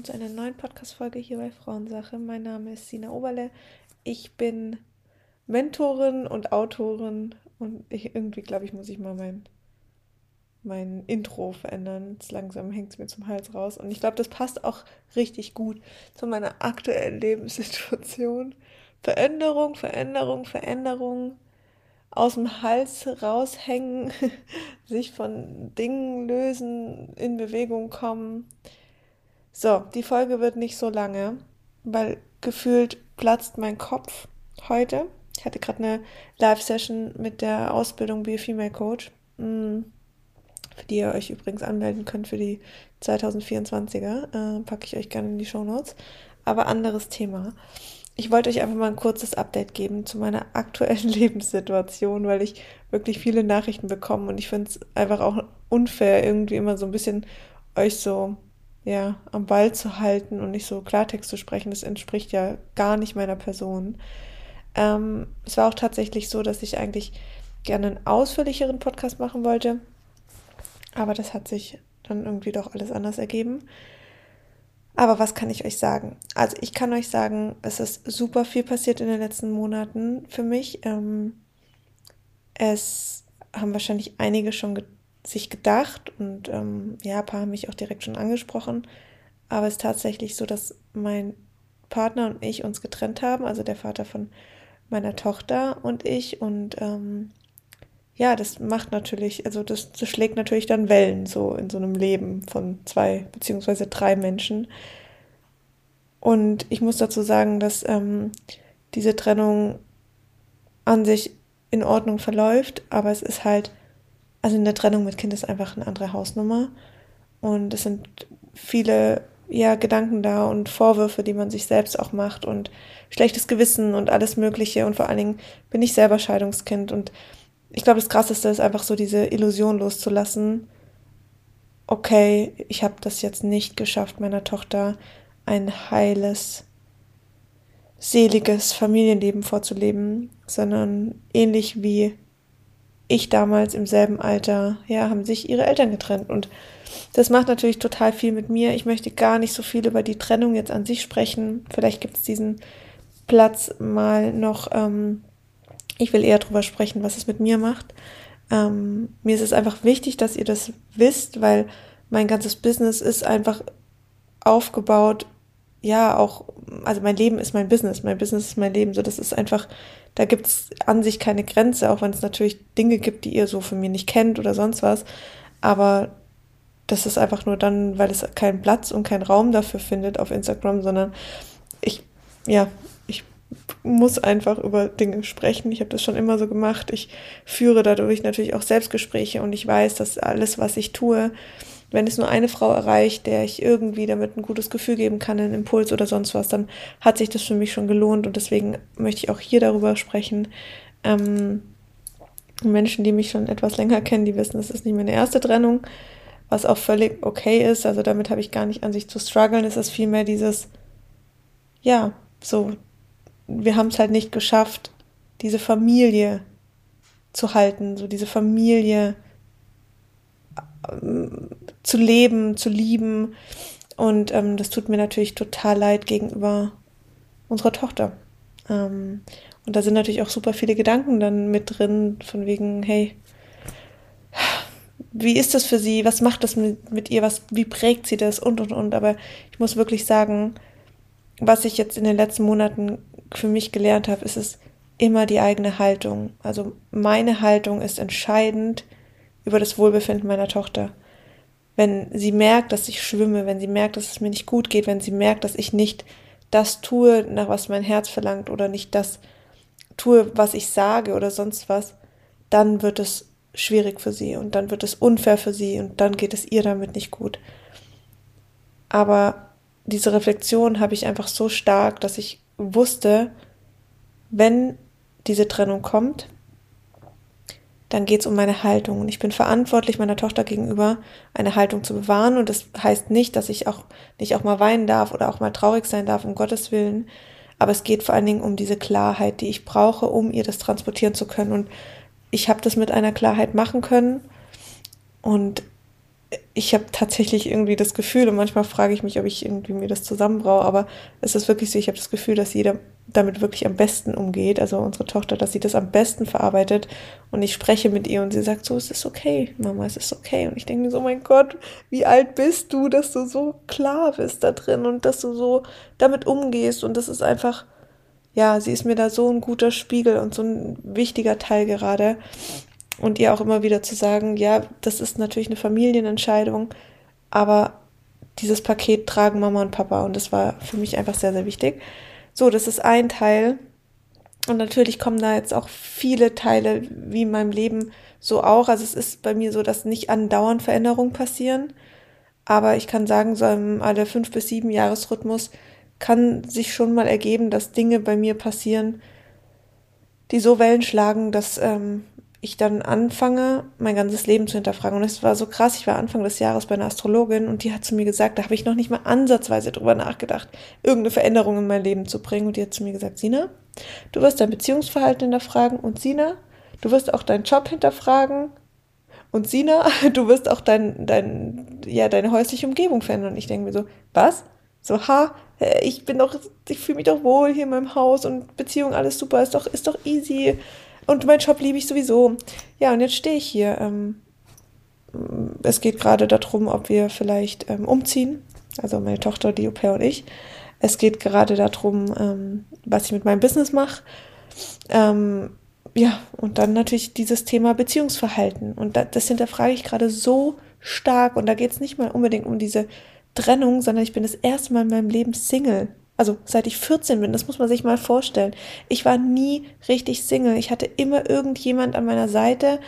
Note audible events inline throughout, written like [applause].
Willkommen zu einer neuen Podcast-Folge hier bei Frauensache. Mein Name ist Sina Oberle. Ich bin Mentorin und Autorin und ich, irgendwie glaube ich, muss ich mal mein, mein Intro verändern. Jetzt langsam hängt es mir zum Hals raus und ich glaube, das passt auch richtig gut zu meiner aktuellen Lebenssituation. Veränderung, Veränderung, Veränderung aus dem Hals raushängen, [laughs] sich von Dingen lösen, in Bewegung kommen. So, die Folge wird nicht so lange, weil gefühlt platzt mein Kopf heute. Ich hatte gerade eine Live-Session mit der Ausbildung Be a Female Coach, mm, für die ihr euch übrigens anmelden könnt für die 2024er. Äh, packe ich euch gerne in die Show Notes. Aber anderes Thema ich wollte euch einfach mal ein kurzes Update geben zu meiner [laughs] aktuellen Lebenssituation, weil ich wirklich viele Nachrichten bekomme und ich finde es einfach auch unfair, irgendwie immer so ein bisschen euch so ja am Ball zu halten und nicht so Klartext zu sprechen. Das entspricht ja gar nicht meiner Person. Ähm, es war auch tatsächlich so, dass ich eigentlich gerne einen ausführlicheren Podcast machen wollte, aber das hat sich dann irgendwie doch alles anders ergeben. Aber was kann ich euch sagen? Also ich kann euch sagen, es ist super viel passiert in den letzten Monaten für mich. Ähm, es haben wahrscheinlich einige schon ge sich gedacht und ähm, ja, ein paar haben mich auch direkt schon angesprochen. Aber es ist tatsächlich so, dass mein Partner und ich uns getrennt haben, also der Vater von meiner Tochter und ich. Und ähm, ja, das macht natürlich, also das, das schlägt natürlich dann Wellen so in so einem Leben von zwei beziehungsweise drei Menschen. Und ich muss dazu sagen, dass ähm, diese Trennung an sich in Ordnung verläuft, aber es ist halt, also in der Trennung mit Kind ist einfach eine andere Hausnummer. Und es sind viele ja, Gedanken da und Vorwürfe, die man sich selbst auch macht und schlechtes Gewissen und alles Mögliche. Und vor allen Dingen bin ich selber Scheidungskind und ich glaube, das Krasseste ist einfach so diese Illusion loszulassen. Okay, ich habe das jetzt nicht geschafft, meiner Tochter ein heiles, seliges Familienleben vorzuleben, sondern ähnlich wie ich damals im selben Alter, ja, haben sich ihre Eltern getrennt. Und das macht natürlich total viel mit mir. Ich möchte gar nicht so viel über die Trennung jetzt an sich sprechen. Vielleicht gibt es diesen Platz mal noch ähm, ich will eher darüber sprechen, was es mit mir macht. Ähm, mir ist es einfach wichtig, dass ihr das wisst, weil mein ganzes Business ist einfach aufgebaut. Ja, auch, also mein Leben ist mein Business, mein Business ist mein Leben. So, das ist einfach, da gibt es an sich keine Grenze, auch wenn es natürlich Dinge gibt, die ihr so von mir nicht kennt oder sonst was. Aber das ist einfach nur dann, weil es keinen Platz und keinen Raum dafür findet auf Instagram, sondern ich, ja, muss einfach über Dinge sprechen. Ich habe das schon immer so gemacht. Ich führe dadurch natürlich auch Selbstgespräche und ich weiß, dass alles, was ich tue, wenn es nur eine Frau erreicht, der ich irgendwie damit ein gutes Gefühl geben kann, einen Impuls oder sonst was, dann hat sich das für mich schon gelohnt und deswegen möchte ich auch hier darüber sprechen. Ähm, Menschen, die mich schon etwas länger kennen, die wissen, das ist nicht meine erste Trennung, was auch völlig okay ist. Also damit habe ich gar nicht an sich zu strugglen. Es ist vielmehr dieses, ja, so wir haben es halt nicht geschafft, diese Familie zu halten, so diese Familie zu leben, zu lieben. Und ähm, das tut mir natürlich total leid gegenüber unserer Tochter. Ähm, und da sind natürlich auch super viele Gedanken dann mit drin, von wegen, hey, wie ist das für sie? Was macht das mit, mit ihr? Was, wie prägt sie das? Und, und, und. Aber ich muss wirklich sagen, was ich jetzt in den letzten Monaten für mich gelernt habe, ist es immer die eigene Haltung. Also meine Haltung ist entscheidend über das Wohlbefinden meiner Tochter. Wenn sie merkt, dass ich schwimme, wenn sie merkt, dass es mir nicht gut geht, wenn sie merkt, dass ich nicht das tue, nach was mein Herz verlangt oder nicht das tue, was ich sage oder sonst was, dann wird es schwierig für sie und dann wird es unfair für sie und dann geht es ihr damit nicht gut. Aber diese Reflexion habe ich einfach so stark, dass ich wusste, wenn diese Trennung kommt, dann geht es um meine Haltung. Und ich bin verantwortlich meiner Tochter gegenüber, eine Haltung zu bewahren. Und das heißt nicht, dass ich auch nicht auch mal weinen darf oder auch mal traurig sein darf, um Gottes Willen. Aber es geht vor allen Dingen um diese Klarheit, die ich brauche, um ihr das transportieren zu können. Und ich habe das mit einer Klarheit machen können. Und ich habe tatsächlich irgendwie das Gefühl, und manchmal frage ich mich, ob ich irgendwie mir das zusammenbraue, aber es ist wirklich so, ich habe das Gefühl, dass jeder damit wirklich am besten umgeht, also unsere Tochter, dass sie das am besten verarbeitet. Und ich spreche mit ihr und sie sagt so, es ist okay, Mama, es ist okay. Und ich denke mir so, mein Gott, wie alt bist du, dass du so klar bist da drin und dass du so damit umgehst. Und das ist einfach, ja, sie ist mir da so ein guter Spiegel und so ein wichtiger Teil gerade. Und ihr auch immer wieder zu sagen, ja, das ist natürlich eine Familienentscheidung, aber dieses Paket tragen Mama und Papa. Und das war für mich einfach sehr, sehr wichtig. So, das ist ein Teil. Und natürlich kommen da jetzt auch viele Teile wie in meinem Leben so auch. Also es ist bei mir so, dass nicht andauernd Veränderungen passieren. Aber ich kann sagen, so im alle fünf bis sieben Jahresrhythmus kann sich schon mal ergeben, dass Dinge bei mir passieren, die so Wellen schlagen, dass ähm, ich dann anfange, mein ganzes Leben zu hinterfragen. Und es war so krass, ich war Anfang des Jahres bei einer Astrologin und die hat zu mir gesagt, da habe ich noch nicht mal ansatzweise drüber nachgedacht, irgendeine Veränderung in mein Leben zu bringen. Und die hat zu mir gesagt, Sina, du wirst dein Beziehungsverhalten hinterfragen und Sina, du wirst auch deinen Job hinterfragen und Sina, [laughs] du wirst auch dein, dein, ja, deine häusliche Umgebung verändern. Und ich denke mir so, was? So, ha, ich bin doch, ich fühle mich doch wohl hier in meinem Haus und Beziehung, alles super, ist doch, ist doch easy und mein Job liebe ich sowieso. Ja, und jetzt stehe ich hier. Ähm, es geht gerade darum, ob wir vielleicht ähm, umziehen. Also meine Tochter, die Au und ich. Es geht gerade darum, ähm, was ich mit meinem Business mache. Ähm, ja, und dann natürlich dieses Thema Beziehungsverhalten. Und da, das hinterfrage ich gerade so stark. Und da geht es nicht mal unbedingt um diese Trennung, sondern ich bin das erste Mal in meinem Leben Single. Also seit ich 14 bin, das muss man sich mal vorstellen. Ich war nie richtig Single. Ich hatte immer irgendjemand an meiner Seite.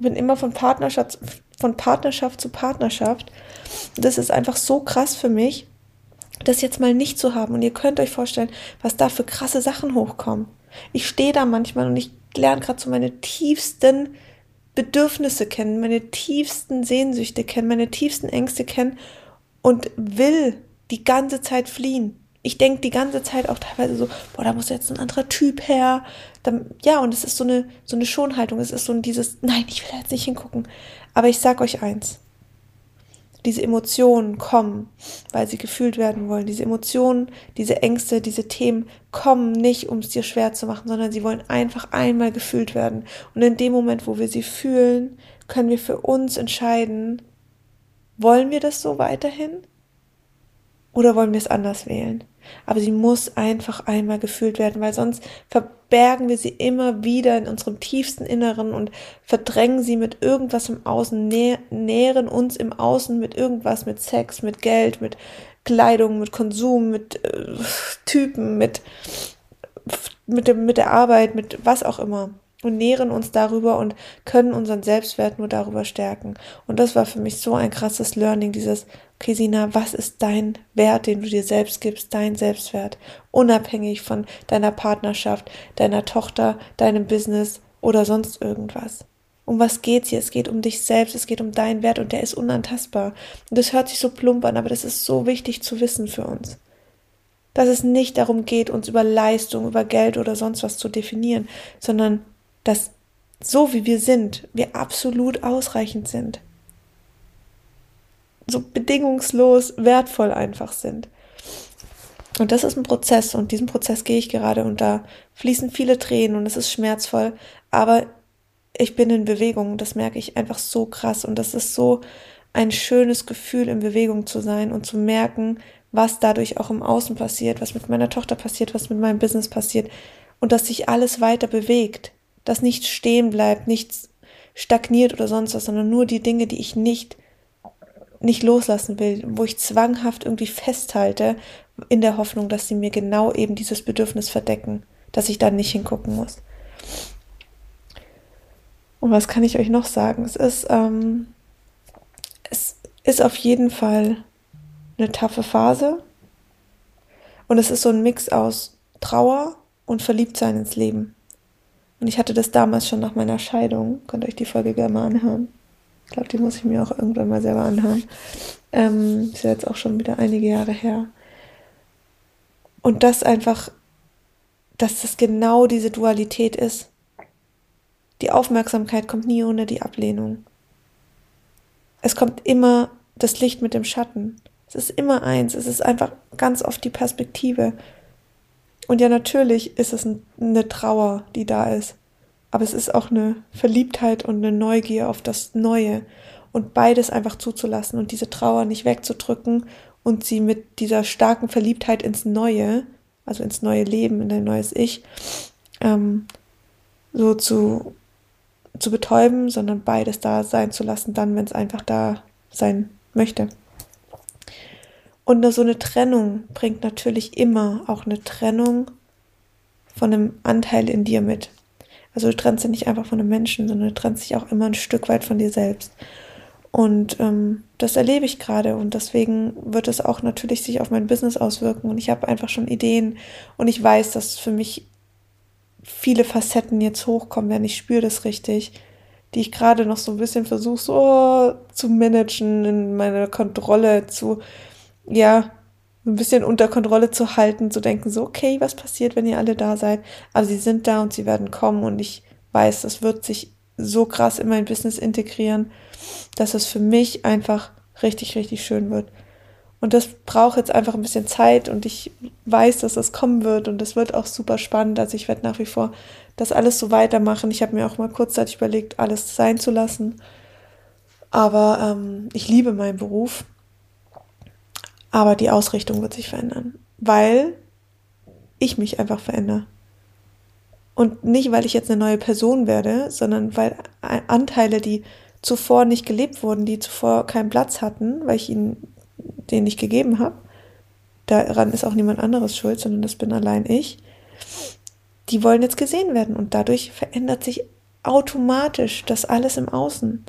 Bin immer von Partnerschaft, von Partnerschaft zu Partnerschaft. Das ist einfach so krass für mich, das jetzt mal nicht zu haben. Und ihr könnt euch vorstellen, was da für krasse Sachen hochkommen. Ich stehe da manchmal und ich lerne gerade so meine tiefsten Bedürfnisse kennen, meine tiefsten Sehnsüchte kennen, meine tiefsten Ängste kennen und will die ganze Zeit fliehen ich denke die ganze Zeit auch teilweise so, boah, da muss jetzt ein anderer Typ her. Dann, ja, und es ist so eine, so eine Schonhaltung. Es ist so ein dieses, nein, ich will jetzt nicht hingucken. Aber ich sag euch eins. Diese Emotionen kommen, weil sie gefühlt werden wollen. Diese Emotionen, diese Ängste, diese Themen kommen nicht, um es dir schwer zu machen, sondern sie wollen einfach einmal gefühlt werden. Und in dem Moment, wo wir sie fühlen, können wir für uns entscheiden, wollen wir das so weiterhin? Oder wollen wir es anders wählen? Aber sie muss einfach einmal gefühlt werden, weil sonst verbergen wir sie immer wieder in unserem tiefsten Inneren und verdrängen sie mit irgendwas im Außen, nä nähren uns im Außen mit irgendwas, mit Sex, mit Geld, mit Kleidung, mit Konsum, mit äh, Typen, mit, mit, dem, mit der Arbeit, mit was auch immer und nähren uns darüber und können unseren Selbstwert nur darüber stärken. Und das war für mich so ein krasses Learning, dieses, okay, Sina, was ist dein Wert, den du dir selbst gibst, dein Selbstwert, unabhängig von deiner Partnerschaft, deiner Tochter, deinem Business oder sonst irgendwas. Um was geht's hier? Es geht um dich selbst, es geht um deinen Wert und der ist unantastbar. Und das hört sich so plump an, aber das ist so wichtig zu wissen für uns dass es nicht darum geht, uns über Leistung, über Geld oder sonst was zu definieren, sondern dass so wie wir sind, wir absolut ausreichend sind. So bedingungslos wertvoll einfach sind. Und das ist ein Prozess und diesen Prozess gehe ich gerade und da fließen viele Tränen und es ist schmerzvoll, aber ich bin in Bewegung, das merke ich einfach so krass und das ist so ein schönes Gefühl, in Bewegung zu sein und zu merken, was dadurch auch im Außen passiert, was mit meiner Tochter passiert, was mit meinem Business passiert und dass sich alles weiter bewegt dass nichts stehen bleibt, nichts stagniert oder sonst was, sondern nur die Dinge, die ich nicht nicht loslassen will, wo ich zwanghaft irgendwie festhalte, in der Hoffnung, dass sie mir genau eben dieses Bedürfnis verdecken, dass ich da nicht hingucken muss. Und was kann ich euch noch sagen? Es ist, ähm, es ist auf jeden Fall eine taffe Phase. Und es ist so ein Mix aus Trauer und Verliebtsein ins Leben. Und ich hatte das damals schon nach meiner Scheidung. Könnt euch die Folge gerne mal anhören. Ich glaube, die muss ich mir auch irgendwann mal selber anhören. Ähm, ist ja jetzt auch schon wieder einige Jahre her. Und das einfach, dass das genau diese Dualität ist. Die Aufmerksamkeit kommt nie ohne die Ablehnung. es kommt immer das Licht mit dem Schatten. Es ist immer eins. Es ist einfach ganz oft die Perspektive. Und ja, natürlich ist es eine Trauer, die da ist. Aber es ist auch eine Verliebtheit und eine Neugier auf das Neue. Und beides einfach zuzulassen und diese Trauer nicht wegzudrücken und sie mit dieser starken Verliebtheit ins Neue, also ins neue Leben, in ein neues Ich, ähm, so zu, zu betäuben, sondern beides da sein zu lassen, dann, wenn es einfach da sein möchte. Und so eine Trennung bringt natürlich immer auch eine Trennung von einem Anteil in dir mit. Also du trennst dich nicht einfach von einem Menschen, sondern du trennst dich auch immer ein Stück weit von dir selbst. Und ähm, das erlebe ich gerade und deswegen wird es auch natürlich sich auf mein Business auswirken und ich habe einfach schon Ideen und ich weiß, dass für mich viele Facetten jetzt hochkommen werden. Ich spüre das richtig, die ich gerade noch so ein bisschen versuche so zu managen, in meiner Kontrolle zu, ja, ein bisschen unter Kontrolle zu halten, zu denken, so, okay, was passiert, wenn ihr alle da seid? Aber sie sind da und sie werden kommen und ich weiß, das wird sich so krass in mein Business integrieren, dass es für mich einfach richtig, richtig schön wird. Und das braucht jetzt einfach ein bisschen Zeit und ich weiß, dass das kommen wird und das wird auch super spannend. Also ich werde nach wie vor das alles so weitermachen. Ich habe mir auch mal kurzzeitig überlegt, alles sein zu lassen. Aber ähm, ich liebe meinen Beruf aber die Ausrichtung wird sich verändern, weil ich mich einfach verändere. Und nicht, weil ich jetzt eine neue Person werde, sondern weil Anteile, die zuvor nicht gelebt wurden, die zuvor keinen Platz hatten, weil ich ihnen den nicht gegeben habe, daran ist auch niemand anderes schuld, sondern das bin allein ich, die wollen jetzt gesehen werden und dadurch verändert sich automatisch das alles im Außen.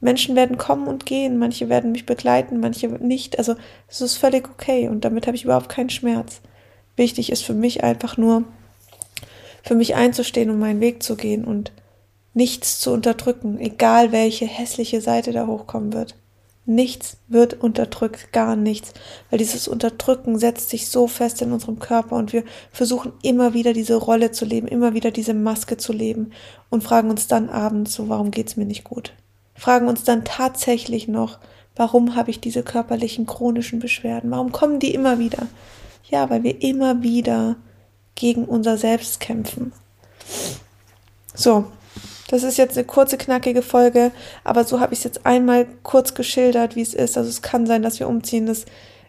Menschen werden kommen und gehen, manche werden mich begleiten, manche nicht. Also es ist völlig okay und damit habe ich überhaupt keinen Schmerz. Wichtig ist für mich einfach nur, für mich einzustehen und meinen Weg zu gehen und nichts zu unterdrücken, egal welche hässliche Seite da hochkommen wird. Nichts wird unterdrückt, gar nichts, weil dieses Unterdrücken setzt sich so fest in unserem Körper und wir versuchen immer wieder diese Rolle zu leben, immer wieder diese Maske zu leben und fragen uns dann abends so, warum geht's mir nicht gut? Fragen uns dann tatsächlich noch, warum habe ich diese körperlichen chronischen Beschwerden? Warum kommen die immer wieder? Ja, weil wir immer wieder gegen unser Selbst kämpfen. So, das ist jetzt eine kurze, knackige Folge, aber so habe ich es jetzt einmal kurz geschildert, wie es ist. Also es kann sein, dass wir umziehen. Das,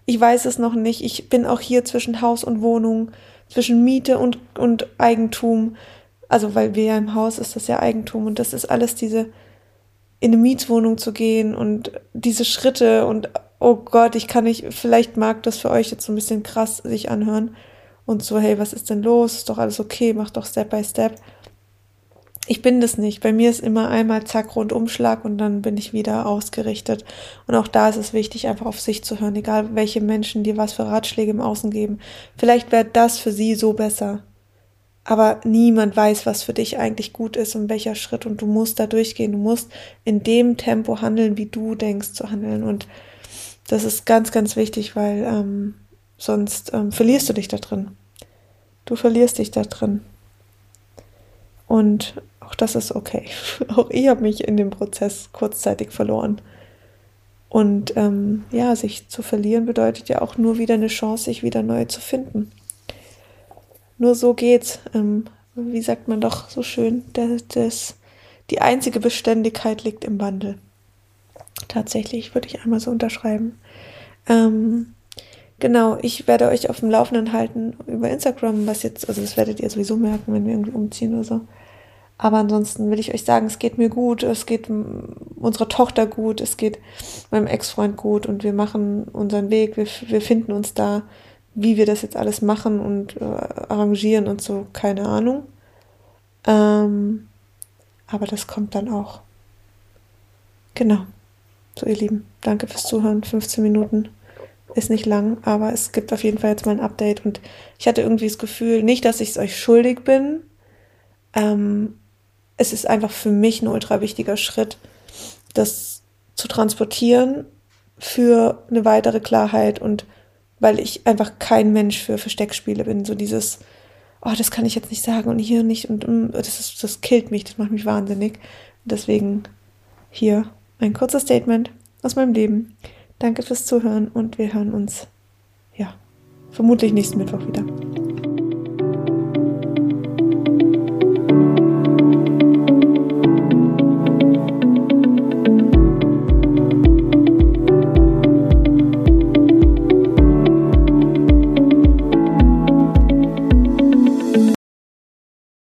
ich weiß es noch nicht. Ich bin auch hier zwischen Haus und Wohnung, zwischen Miete und, und Eigentum. Also weil wir ja im Haus ist das ja Eigentum und das ist alles diese in eine Mietwohnung zu gehen und diese Schritte und oh Gott, ich kann nicht, vielleicht mag das für euch jetzt so ein bisschen krass sich anhören und so, hey, was ist denn los? Ist doch alles okay, mach doch Step by Step. Ich bin das nicht. Bei mir ist immer einmal zack, Rundumschlag und dann bin ich wieder ausgerichtet. Und auch da ist es wichtig, einfach auf sich zu hören, egal welche Menschen dir was für Ratschläge im Außen geben. Vielleicht wäre das für sie so besser aber niemand weiß, was für dich eigentlich gut ist und welcher Schritt und du musst da durchgehen. Du musst in dem Tempo handeln, wie du denkst zu handeln und das ist ganz, ganz wichtig, weil ähm, sonst ähm, verlierst du dich da drin. Du verlierst dich da drin. Und auch das ist okay. [laughs] auch ich habe mich in dem Prozess kurzzeitig verloren. Und ähm, ja, sich zu verlieren bedeutet ja auch nur wieder eine Chance, sich wieder neu zu finden. Nur so geht's. Ähm, wie sagt man doch so schön, das, das, die einzige Beständigkeit liegt im Wandel. Tatsächlich würde ich einmal so unterschreiben. Ähm, genau, ich werde euch auf dem Laufenden halten über Instagram, was jetzt, also das werdet ihr sowieso merken, wenn wir irgendwie umziehen oder so. Aber ansonsten will ich euch sagen, es geht mir gut, es geht unserer Tochter gut, es geht meinem Ex-Freund gut und wir machen unseren Weg, wir, wir finden uns da wie wir das jetzt alles machen und äh, arrangieren und so, keine Ahnung. Ähm, aber das kommt dann auch. Genau. So, ihr Lieben, danke fürs Zuhören. 15 Minuten ist nicht lang, aber es gibt auf jeden Fall jetzt mal ein Update und ich hatte irgendwie das Gefühl, nicht, dass ich es euch schuldig bin. Ähm, es ist einfach für mich ein ultra wichtiger Schritt, das zu transportieren für eine weitere Klarheit und weil ich einfach kein Mensch für Versteckspiele bin. So dieses, oh, das kann ich jetzt nicht sagen und hier nicht und, und das, ist, das killt mich, das macht mich wahnsinnig. Deswegen hier ein kurzes Statement aus meinem Leben. Danke fürs Zuhören und wir hören uns, ja, vermutlich nächsten Mittwoch wieder.